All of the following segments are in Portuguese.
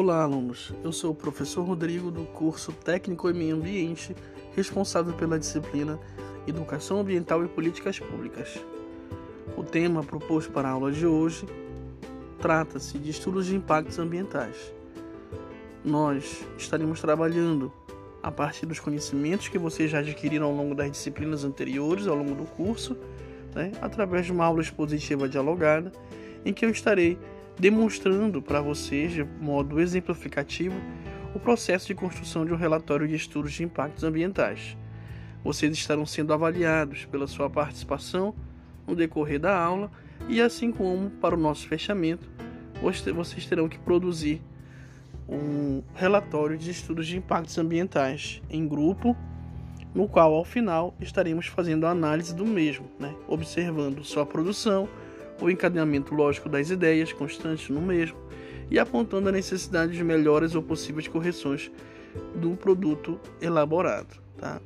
Olá, alunos. Eu sou o professor Rodrigo do curso Técnico em Meio Ambiente, responsável pela disciplina Educação Ambiental e Políticas Públicas. O tema proposto para a aula de hoje trata-se de estudos de impactos ambientais. Nós estaremos trabalhando a partir dos conhecimentos que vocês já adquiriram ao longo das disciplinas anteriores, ao longo do curso, né, através de uma aula expositiva dialogada, em que eu estarei demonstrando para vocês, de modo exemplificativo, o processo de construção de um relatório de estudos de impactos ambientais. Vocês estarão sendo avaliados pela sua participação no decorrer da aula e, assim como para o nosso fechamento, vocês terão que produzir um relatório de estudos de impactos ambientais em grupo, no qual ao final estaremos fazendo a análise do mesmo, né? observando sua produção, o encadeamento lógico das ideias constantes no mesmo e apontando a necessidade de melhoras ou possíveis correções do produto elaborado. Tá?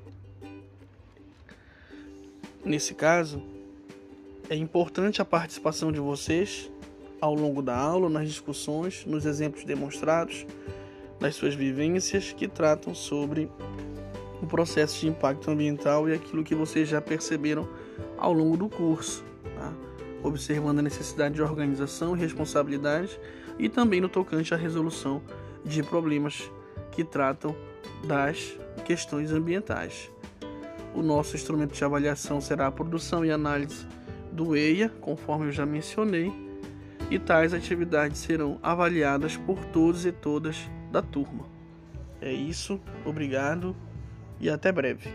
Nesse caso, é importante a participação de vocês ao longo da aula, nas discussões, nos exemplos demonstrados, nas suas vivências que tratam sobre o processo de impacto ambiental e aquilo que vocês já perceberam ao longo do curso observando a necessidade de organização e responsabilidade e também no tocante à resolução de problemas que tratam das questões ambientais. O nosso instrumento de avaliação será a produção e análise do EIA, conforme eu já mencionei, e tais atividades serão avaliadas por todos e todas da turma. É isso, obrigado e até breve.